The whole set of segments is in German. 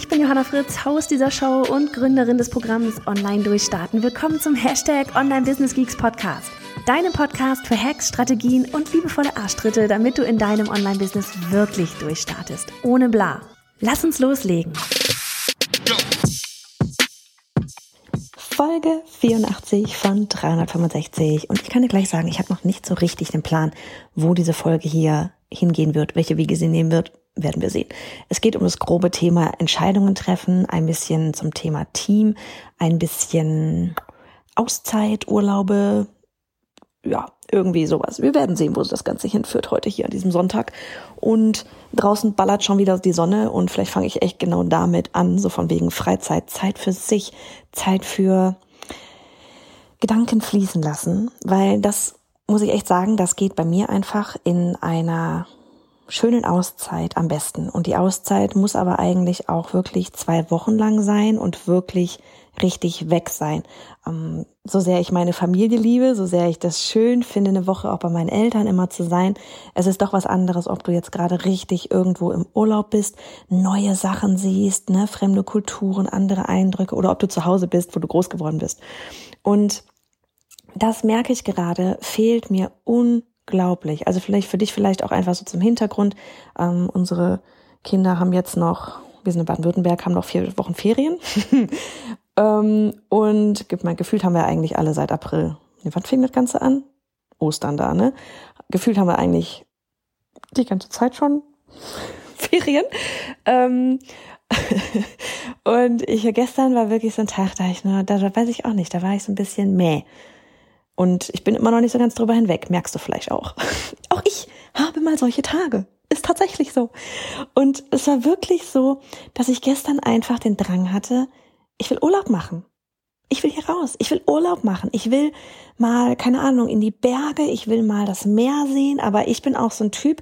Ich bin Johanna Fritz, Haus dieser Show und Gründerin des Programms Online Durchstarten. Willkommen zum Hashtag Online Business Geeks Podcast. Deinem Podcast für Hacks, Strategien und liebevolle Arschtritte, damit du in deinem Online-Business wirklich durchstartest. Ohne bla. Lass uns loslegen. Folge 84 von 365. Und ich kann dir gleich sagen, ich habe noch nicht so richtig den Plan, wo diese Folge hier hingehen wird, welche Wege sie nehmen wird werden wir sehen. Es geht um das grobe Thema Entscheidungen treffen, ein bisschen zum Thema Team, ein bisschen Auszeit, Urlaube, ja, irgendwie sowas. Wir werden sehen, wo das Ganze hinführt heute hier an diesem Sonntag. Und draußen ballert schon wieder die Sonne und vielleicht fange ich echt genau damit an, so von wegen Freizeit, Zeit für sich, Zeit für Gedanken fließen lassen, weil das muss ich echt sagen, das geht bei mir einfach in einer schönen Auszeit am besten. Und die Auszeit muss aber eigentlich auch wirklich zwei Wochen lang sein und wirklich richtig weg sein. Ähm, so sehr ich meine Familie liebe, so sehr ich das schön finde, eine Woche auch bei meinen Eltern immer zu sein. Es ist doch was anderes, ob du jetzt gerade richtig irgendwo im Urlaub bist, neue Sachen siehst, ne, fremde Kulturen, andere Eindrücke oder ob du zu Hause bist, wo du groß geworden bist. Und das merke ich gerade, fehlt mir un unglaublich. Also vielleicht für dich vielleicht auch einfach so zum Hintergrund. Ähm, unsere Kinder haben jetzt noch, wir sind in Baden-Württemberg, haben noch vier Wochen Ferien. ähm, und gefühlt haben wir eigentlich alle seit April. Wann fing das Ganze an? Ostern da, ne? Gefühlt haben wir eigentlich die ganze Zeit schon Ferien. Ähm, und ich gestern war wirklich so ein Tag, da ich, ne, da weiß ich auch nicht, da war ich so ein bisschen mäh. Und ich bin immer noch nicht so ganz drüber hinweg, merkst du vielleicht auch. Auch ich habe mal solche Tage. Ist tatsächlich so. Und es war wirklich so, dass ich gestern einfach den Drang hatte, ich will Urlaub machen. Ich will hier raus. Ich will Urlaub machen. Ich will mal, keine Ahnung, in die Berge. Ich will mal das Meer sehen. Aber ich bin auch so ein Typ,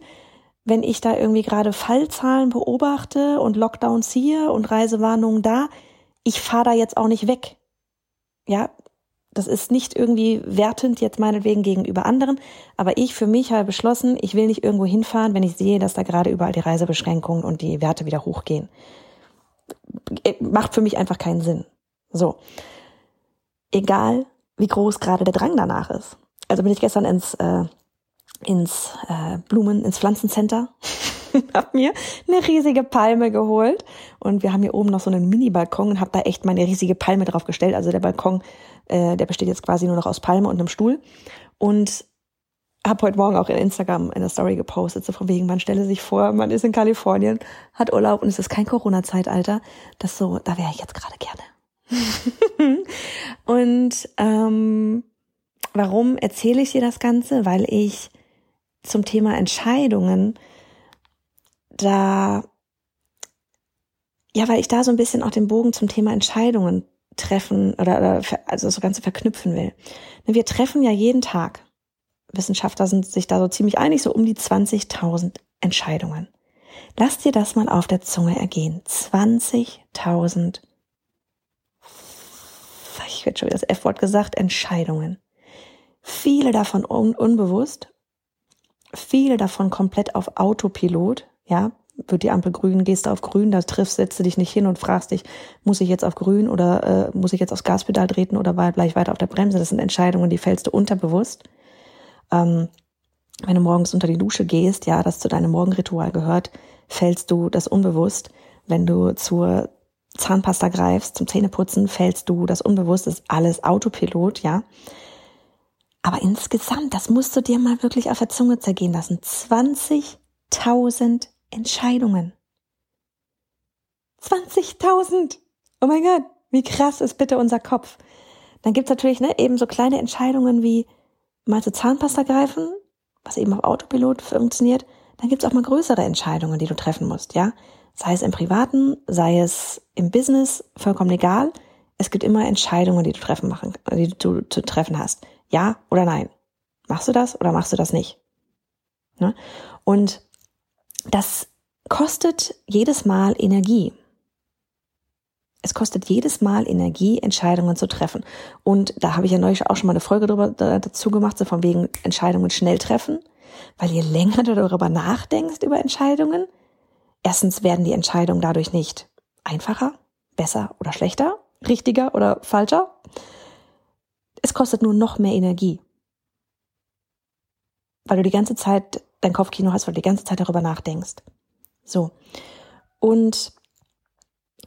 wenn ich da irgendwie gerade Fallzahlen beobachte und Lockdowns hier und Reisewarnungen da, ich fahre da jetzt auch nicht weg. Ja, das ist nicht irgendwie wertend jetzt meinetwegen gegenüber anderen, aber ich für mich habe beschlossen, ich will nicht irgendwo hinfahren, wenn ich sehe, dass da gerade überall die Reisebeschränkungen und die Werte wieder hochgehen. Äh, macht für mich einfach keinen Sinn. So. Egal, wie groß gerade der Drang danach ist. Also bin ich gestern ins, äh, ins äh, Blumen, ins Pflanzencenter habe mir eine riesige Palme geholt und wir haben hier oben noch so einen Mini-Balkon und habe da echt meine riesige Palme drauf gestellt. Also der Balkon, äh, der besteht jetzt quasi nur noch aus Palme und einem Stuhl und habe heute Morgen auch in Instagram eine Story gepostet, so von wegen, man stelle sich vor, man ist in Kalifornien, hat Urlaub und es ist kein Corona-Zeitalter. Das so, da wäre ich jetzt gerade gerne. und ähm, warum erzähle ich dir das Ganze? Weil ich zum Thema Entscheidungen da, ja, weil ich da so ein bisschen auch den Bogen zum Thema Entscheidungen treffen oder, oder also das Ganze verknüpfen will. Wir treffen ja jeden Tag, Wissenschaftler sind sich da so ziemlich einig, so um die 20.000 Entscheidungen. Lass dir das mal auf der Zunge ergehen. 20.000, ich werde schon wieder das F-Wort gesagt, Entscheidungen. Viele davon un unbewusst, viele davon komplett auf Autopilot, ja, wird die Ampel grün, gehst du auf grün, da triffst, setzt du dich nicht hin und fragst dich, muss ich jetzt auf grün oder äh, muss ich jetzt aufs Gaspedal treten oder bleib ich weiter auf der Bremse? Das sind Entscheidungen, die fällst du unterbewusst. Ähm, wenn du morgens unter die Dusche gehst, ja, das zu deinem Morgenritual gehört, fällst du das unbewusst. Wenn du zur Zahnpasta greifst, zum Zähneputzen, fällst du das unbewusst, das ist alles Autopilot, ja. Aber insgesamt, das musst du dir mal wirklich auf der Zunge zergehen lassen. 20 20.000 Entscheidungen. 20.000! Oh mein Gott, wie krass ist bitte unser Kopf. Dann gibt's natürlich ne, eben so kleine Entscheidungen wie mal zur Zahnpasta greifen, was eben auf Autopilot funktioniert. Dann gibt's auch mal größere Entscheidungen, die du treffen musst, ja. Sei es im Privaten, sei es im Business, vollkommen egal. es gibt immer Entscheidungen, die du treffen machen, die du zu treffen hast. Ja oder nein? Machst du das oder machst du das nicht? Ne? Und das kostet jedes Mal Energie. Es kostet jedes Mal Energie, Entscheidungen zu treffen. Und da habe ich ja neulich auch schon mal eine Folge drüber, dazu gemacht, so von wegen Entscheidungen schnell treffen. Weil je länger du darüber nachdenkst, über Entscheidungen, erstens werden die Entscheidungen dadurch nicht einfacher, besser oder schlechter, richtiger oder falscher. Es kostet nur noch mehr Energie. Weil du die ganze Zeit dein Kopfkino hast, weil du die ganze Zeit darüber nachdenkst. So. Und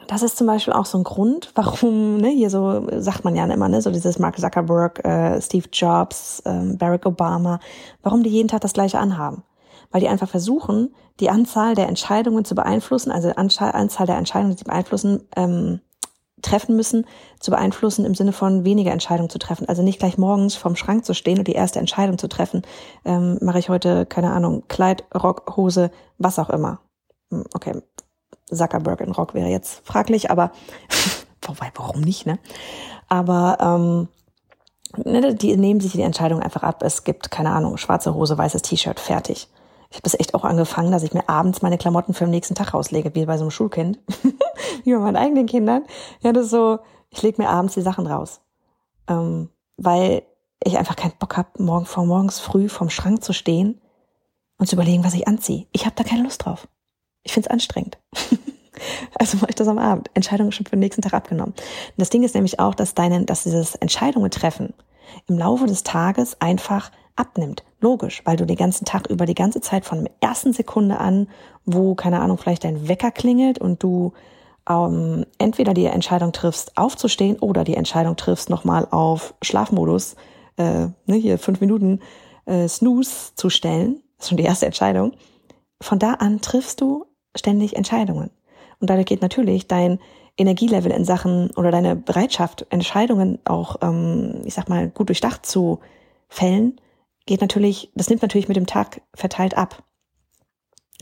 das ist zum Beispiel auch so ein Grund, warum, ne, hier so sagt man ja immer, ne, so dieses Mark Zuckerberg, äh, Steve Jobs, äh, Barack Obama, warum die jeden Tag das gleiche anhaben. Weil die einfach versuchen, die Anzahl der Entscheidungen zu beeinflussen, also Anzahl der Entscheidungen, die sie beeinflussen, ähm, treffen müssen, zu beeinflussen im Sinne von weniger Entscheidungen zu treffen. Also nicht gleich morgens vorm Schrank zu stehen und die erste Entscheidung zu treffen. Ähm, Mache ich heute, keine Ahnung, Kleid, Rock, Hose, was auch immer. Hm, okay, Zuckerberg in Rock wäre jetzt fraglich, aber wobei, warum nicht, ne? Aber ähm, ne, die nehmen sich die Entscheidung einfach ab. Es gibt, keine Ahnung, schwarze Hose, weißes T-Shirt, fertig. Ich habe das echt auch angefangen, dass ich mir abends meine Klamotten für den nächsten Tag rauslege, wie bei so einem Schulkind, wie bei meinen eigenen Kindern. Ja, das ist so, ich lege mir abends die Sachen raus. Ähm, weil ich einfach keinen Bock habe, morgen vor morgens früh vorm Schrank zu stehen und zu überlegen, was ich anziehe. Ich habe da keine Lust drauf. Ich finde es anstrengend. also mache ich das am Abend. Entscheidungen schon für den nächsten Tag abgenommen. Und das Ding ist nämlich auch, dass deine, dass dieses Entscheidungen treffen im Laufe des Tages einfach abnimmt. Logisch, weil du den ganzen Tag über die ganze Zeit von der ersten Sekunde an, wo, keine Ahnung, vielleicht dein Wecker klingelt und du ähm, entweder die Entscheidung triffst, aufzustehen oder die Entscheidung triffst, nochmal auf Schlafmodus, äh, ne, hier fünf Minuten äh, Snooze zu stellen. Das ist schon die erste Entscheidung. Von da an triffst du ständig Entscheidungen. Und dadurch geht natürlich dein Energielevel in Sachen oder deine Bereitschaft, Entscheidungen auch, ähm, ich sag mal, gut durchdacht zu fällen, geht natürlich, das nimmt natürlich mit dem Tag verteilt ab.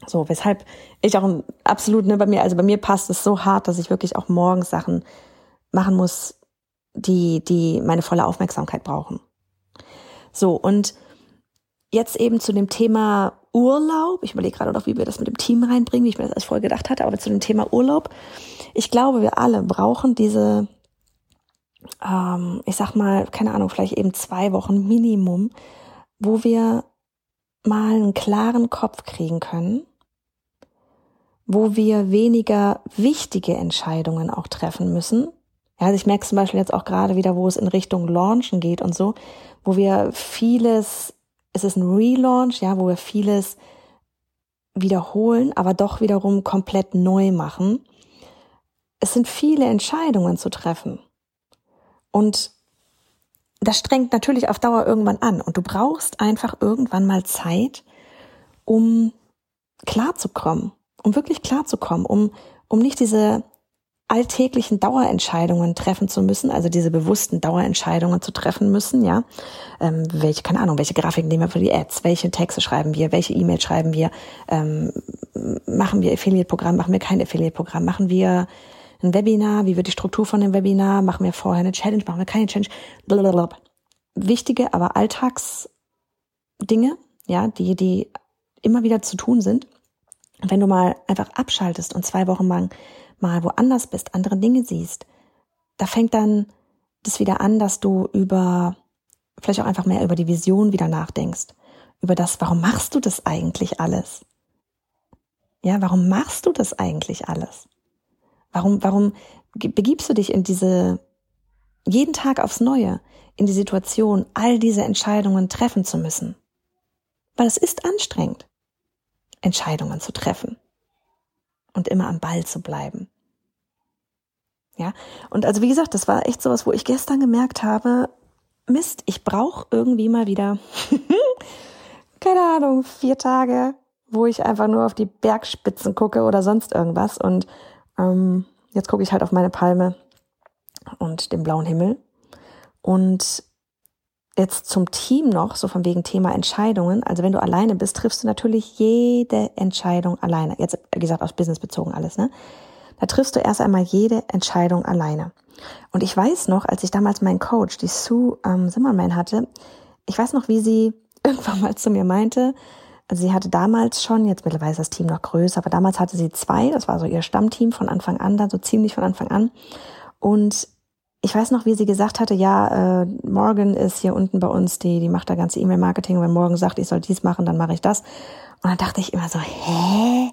So, weshalb ich auch absolut, ne, bei mir, also bei mir passt es so hart, dass ich wirklich auch morgens Sachen machen muss, die, die meine volle Aufmerksamkeit brauchen. So, und jetzt eben zu dem Thema Urlaub. Ich überlege gerade noch, wie wir das mit dem Team reinbringen, wie ich mir das als vorher gedacht hatte, aber zu dem Thema Urlaub. Ich glaube, wir alle brauchen diese, ähm, ich sag mal, keine Ahnung, vielleicht eben zwei Wochen Minimum, wo wir mal einen klaren Kopf kriegen können, wo wir weniger wichtige Entscheidungen auch treffen müssen. Ja, also ich merke zum Beispiel jetzt auch gerade wieder, wo es in Richtung Launchen geht und so, wo wir vieles es ist ein Relaunch, ja, wo wir vieles wiederholen, aber doch wiederum komplett neu machen. Es sind viele Entscheidungen zu treffen. Und das strengt natürlich auf Dauer irgendwann an. Und du brauchst einfach irgendwann mal Zeit, um klarzukommen, um wirklich klarzukommen, um, um nicht diese alltäglichen Dauerentscheidungen treffen zu müssen, also diese bewussten Dauerentscheidungen zu treffen müssen, ja. Ähm, welche, keine Ahnung, welche Grafiken nehmen wir für die Ads, welche Texte schreiben wir, welche E-Mails schreiben wir, ähm, machen wir Affiliate-Programm, machen wir kein Affiliate-Programm, machen wir ein Webinar, wie wird die Struktur von dem Webinar, machen wir vorher eine Challenge, machen wir keine Challenge, blablabla. Wichtige, aber Alltagsdinge, ja, die, die immer wieder zu tun sind. Wenn du mal einfach abschaltest und zwei Wochen lang mal woanders bist, andere Dinge siehst, da fängt dann das wieder an, dass du über, vielleicht auch einfach mehr über die Vision wieder nachdenkst. Über das, warum machst du das eigentlich alles? Ja, warum machst du das eigentlich alles? Warum, warum begibst du dich in diese, jeden Tag aufs Neue, in die Situation, all diese Entscheidungen treffen zu müssen? Weil es ist anstrengend, Entscheidungen zu treffen und immer am Ball zu bleiben. Ja, und also wie gesagt, das war echt sowas, wo ich gestern gemerkt habe, Mist, ich brauche irgendwie mal wieder, keine Ahnung, vier Tage, wo ich einfach nur auf die Bergspitzen gucke oder sonst irgendwas. Und ähm, jetzt gucke ich halt auf meine Palme und den blauen Himmel. Und jetzt zum Team noch, so von wegen Thema Entscheidungen. Also wenn du alleine bist, triffst du natürlich jede Entscheidung alleine. Jetzt, wie gesagt, aus Business bezogen alles, ne? da triffst du erst einmal jede Entscheidung alleine. Und ich weiß noch, als ich damals meinen Coach, die Sue ähm, Zimmerman hatte, ich weiß noch, wie sie irgendwann mal zu mir meinte, also sie hatte damals schon, jetzt mittlerweile ist das Team noch größer, aber damals hatte sie zwei, das war so ihr Stammteam von Anfang an, dann so ziemlich von Anfang an. Und ich weiß noch, wie sie gesagt hatte, ja, äh, Morgan ist hier unten bei uns, die, die macht da ganze E-Mail-Marketing. Wenn Morgan sagt, ich soll dies machen, dann mache ich das. Und dann dachte ich immer so, hä?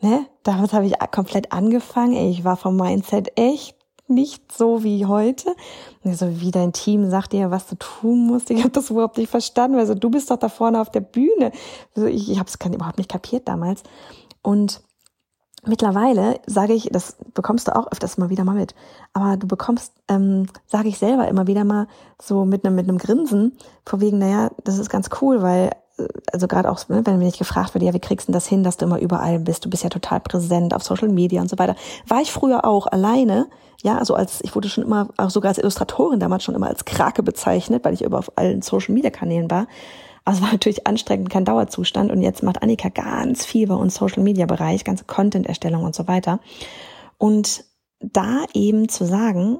Ne? Damit habe ich komplett angefangen. Ich war vom Mindset echt nicht so wie heute. So wie dein Team sagt dir, was du tun musst. Ich habe das überhaupt nicht verstanden. Also du bist doch da vorne auf der Bühne. Also ich ich habe es überhaupt nicht kapiert damals. Und mittlerweile sage ich, das bekommst du auch öfters mal wieder mal mit, aber du bekommst, ähm, sage ich selber immer wieder mal so mit einem mit einem Grinsen, vor wegen, naja, das ist ganz cool, weil also gerade auch, ne, wenn mir nicht gefragt wird, ja, wie kriegst du das hin, dass du immer überall bist? Du bist ja total präsent auf Social Media und so weiter. War ich früher auch alleine, ja, also als, ich wurde schon immer, auch sogar als Illustratorin damals schon immer als Krake bezeichnet, weil ich über auf allen Social Media Kanälen war. Aber es war natürlich anstrengend, kein Dauerzustand. Und jetzt macht Annika ganz viel bei uns Social Media Bereich, ganze Content-Erstellung und so weiter. Und da eben zu sagen,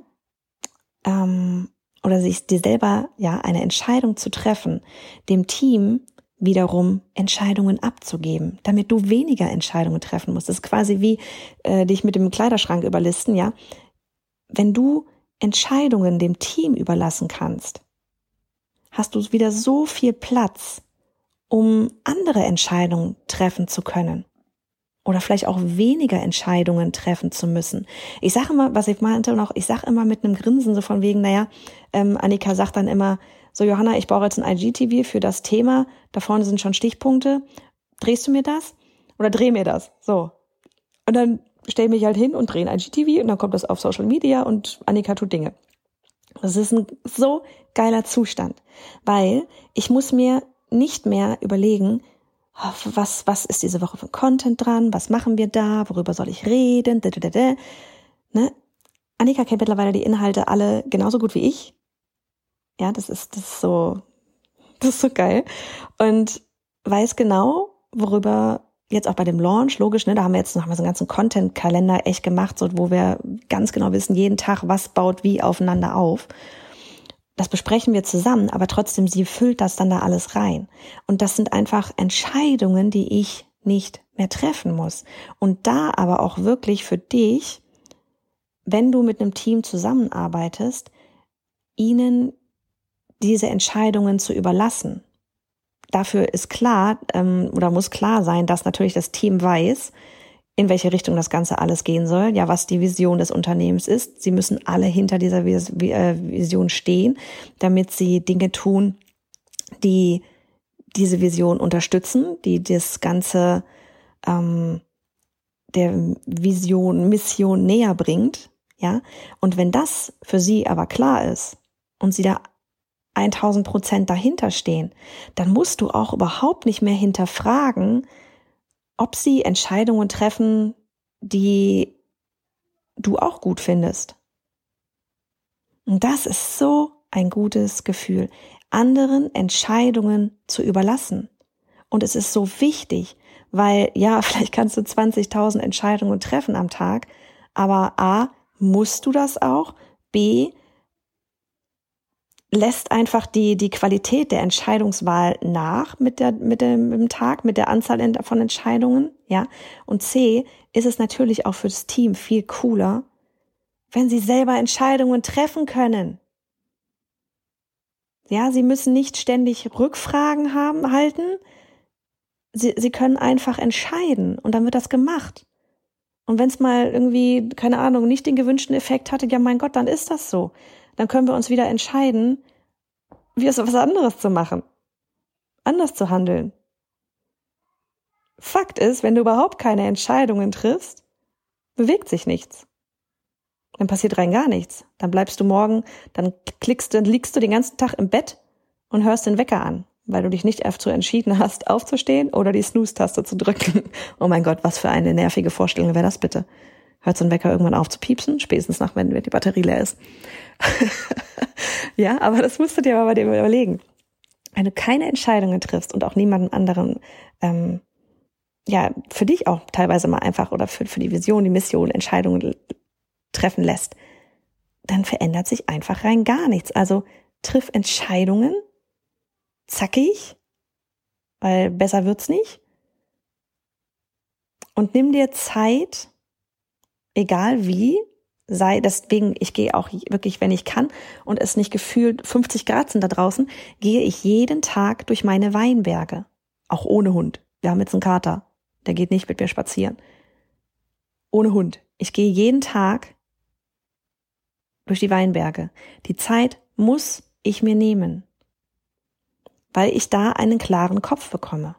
ähm, oder sich dir selber ja eine Entscheidung zu treffen, dem Team wiederum Entscheidungen abzugeben, damit du weniger Entscheidungen treffen musst. Das ist quasi wie äh, dich mit dem Kleiderschrank überlisten, ja. Wenn du Entscheidungen dem Team überlassen kannst, hast du wieder so viel Platz, um andere Entscheidungen treffen zu können oder vielleicht auch weniger Entscheidungen treffen zu müssen. Ich sage immer, was ich meinte noch, ich sage immer mit einem Grinsen so von wegen, naja, ähm, Annika sagt dann immer, so Johanna, ich brauche jetzt ein IGTV für das Thema, da vorne sind schon Stichpunkte, drehst du mir das? Oder dreh mir das? So. Und dann stell mich halt hin und drehe ein IGTV und dann kommt das auf Social Media und Annika tut Dinge. Das ist ein so geiler Zustand, weil ich muss mir nicht mehr überlegen, oh, was, was ist diese Woche für Content dran, was machen wir da, worüber soll ich reden. Ne? Annika kennt mittlerweile die Inhalte alle genauso gut wie ich. Ja, das ist, das ist so, das ist so geil. Und weiß genau, worüber jetzt auch bei dem Launch, logisch, ne, da haben wir jetzt noch mal so einen ganzen Content-Kalender echt gemacht, so, wo wir ganz genau wissen, jeden Tag, was baut wie aufeinander auf. Das besprechen wir zusammen, aber trotzdem, sie füllt das dann da alles rein. Und das sind einfach Entscheidungen, die ich nicht mehr treffen muss. Und da aber auch wirklich für dich, wenn du mit einem Team zusammenarbeitest, ihnen diese Entscheidungen zu überlassen. Dafür ist klar ähm, oder muss klar sein, dass natürlich das Team weiß, in welche Richtung das Ganze alles gehen soll, ja, was die Vision des Unternehmens ist. Sie müssen alle hinter dieser äh, Vision stehen, damit sie Dinge tun, die diese Vision unterstützen, die das Ganze ähm, der Vision, Mission näher bringt, ja. Und wenn das für sie aber klar ist und sie da 1000 Prozent dahinter stehen, dann musst du auch überhaupt nicht mehr hinterfragen, ob sie Entscheidungen treffen, die du auch gut findest. Und das ist so ein gutes Gefühl, anderen Entscheidungen zu überlassen. Und es ist so wichtig, weil ja, vielleicht kannst du 20.000 Entscheidungen treffen am Tag, aber a, musst du das auch? B, lässt einfach die, die Qualität der Entscheidungswahl nach mit, der, mit, dem, mit dem Tag, mit der Anzahl von Entscheidungen, ja. Und C, ist es natürlich auch für das Team viel cooler, wenn sie selber Entscheidungen treffen können. Ja, sie müssen nicht ständig Rückfragen haben, halten. Sie, sie können einfach entscheiden und dann wird das gemacht. Und wenn es mal irgendwie, keine Ahnung, nicht den gewünschten Effekt hatte, ja mein Gott, dann ist das so dann können wir uns wieder entscheiden, wie es was anderes zu machen. Anders zu handeln. Fakt ist, wenn du überhaupt keine Entscheidungen triffst, bewegt sich nichts. Dann passiert rein gar nichts. Dann bleibst du morgen, dann klickst du, liegst du den ganzen Tag im Bett und hörst den Wecker an, weil du dich nicht dazu entschieden hast, aufzustehen oder die Snooze-Taste zu drücken. Oh mein Gott, was für eine nervige Vorstellung wäre das bitte hört so ein Wecker irgendwann auf zu piepsen, spätestens nach, wenn die Batterie leer ist. ja, aber das musst du dir aber bei dir überlegen. Wenn du keine Entscheidungen triffst und auch niemanden anderen ähm, ja, für dich auch teilweise mal einfach oder für, für die Vision, die Mission, Entscheidungen treffen lässt, dann verändert sich einfach rein gar nichts. Also triff Entscheidungen, zackig, weil besser wird's nicht. Und nimm dir Zeit, egal wie, sei deswegen, ich gehe auch wirklich, wenn ich kann und es nicht gefühlt 50 Grad sind da draußen, gehe ich jeden Tag durch meine Weinberge. Auch ohne Hund. Wir haben jetzt einen Kater. Der geht nicht mit mir spazieren. Ohne Hund. Ich gehe jeden Tag durch die Weinberge. Die Zeit muss ich mir nehmen, weil ich da einen klaren Kopf bekomme.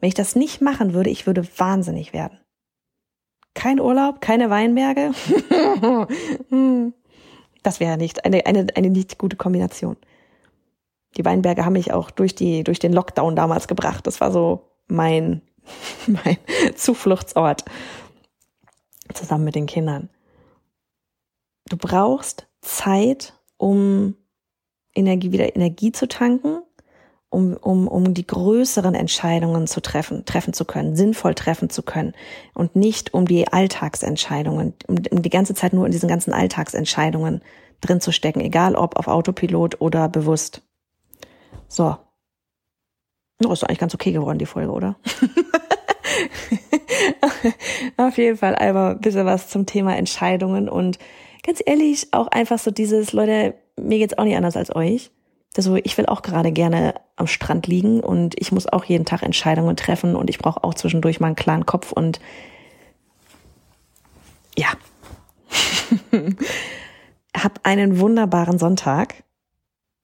Wenn ich das nicht machen würde, ich würde wahnsinnig werden. Kein Urlaub, keine Weinberge. das wäre nicht eine, eine, eine nicht gute Kombination. Die Weinberge haben mich auch durch die, durch den Lockdown damals gebracht. Das war so mein, mein Zufluchtsort. Zusammen mit den Kindern. Du brauchst Zeit, um Energie, wieder Energie zu tanken, um, um, um die größeren Entscheidungen zu treffen, treffen zu können, sinnvoll treffen zu können und nicht um die Alltagsentscheidungen, um, um die ganze Zeit nur in diesen ganzen Alltagsentscheidungen drin zu stecken, egal ob auf Autopilot oder bewusst. So. Oh, ist eigentlich ganz okay geworden, die Folge, oder? auf jeden Fall einmal ein bisschen was zum Thema Entscheidungen und ganz ehrlich, auch einfach so dieses, Leute, mir geht's auch nicht anders als euch. Also ich will auch gerade gerne am Strand liegen und ich muss auch jeden Tag Entscheidungen treffen und ich brauche auch zwischendurch mal einen klaren Kopf und ja. Hab einen wunderbaren Sonntag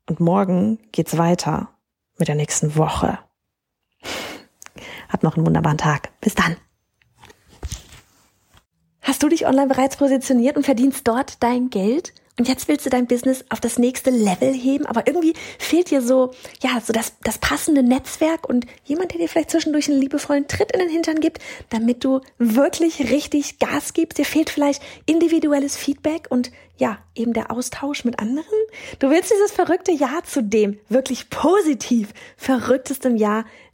und morgen geht's weiter mit der nächsten Woche. Hab noch einen wunderbaren Tag. Bis dann. Hast du dich online bereits positioniert und verdienst dort dein Geld? Und jetzt willst du dein Business auf das nächste Level heben, aber irgendwie fehlt dir so, ja, so das, das passende Netzwerk und jemand, der dir vielleicht zwischendurch einen liebevollen Tritt in den Hintern gibt, damit du wirklich richtig Gas gibst. Dir fehlt vielleicht individuelles Feedback und ja, eben der Austausch mit anderen. Du willst dieses verrückte Jahr zu dem wirklich positiv verrücktesten Jahr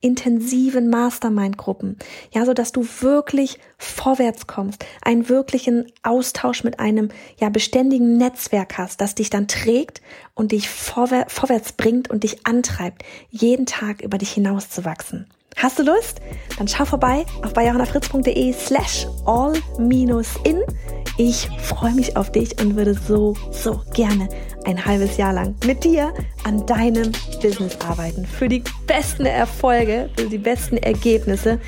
intensiven Mastermind-Gruppen, ja, so dass du wirklich vorwärts kommst, einen wirklichen Austausch mit einem ja beständigen Netzwerk hast, das dich dann trägt und dich vorwär vorwärts bringt und dich antreibt, jeden Tag über dich hinaus zu wachsen. Hast du Lust? Dann schau vorbei auf bayerhannafritz.de slash all-in. Ich freue mich auf dich und würde so, so gerne ein halbes Jahr lang mit dir an deinem Business arbeiten. Für die besten Erfolge, für die besten Ergebnisse,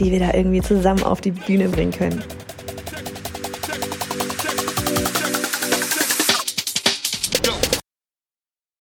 die wir da irgendwie zusammen auf die Bühne bringen können.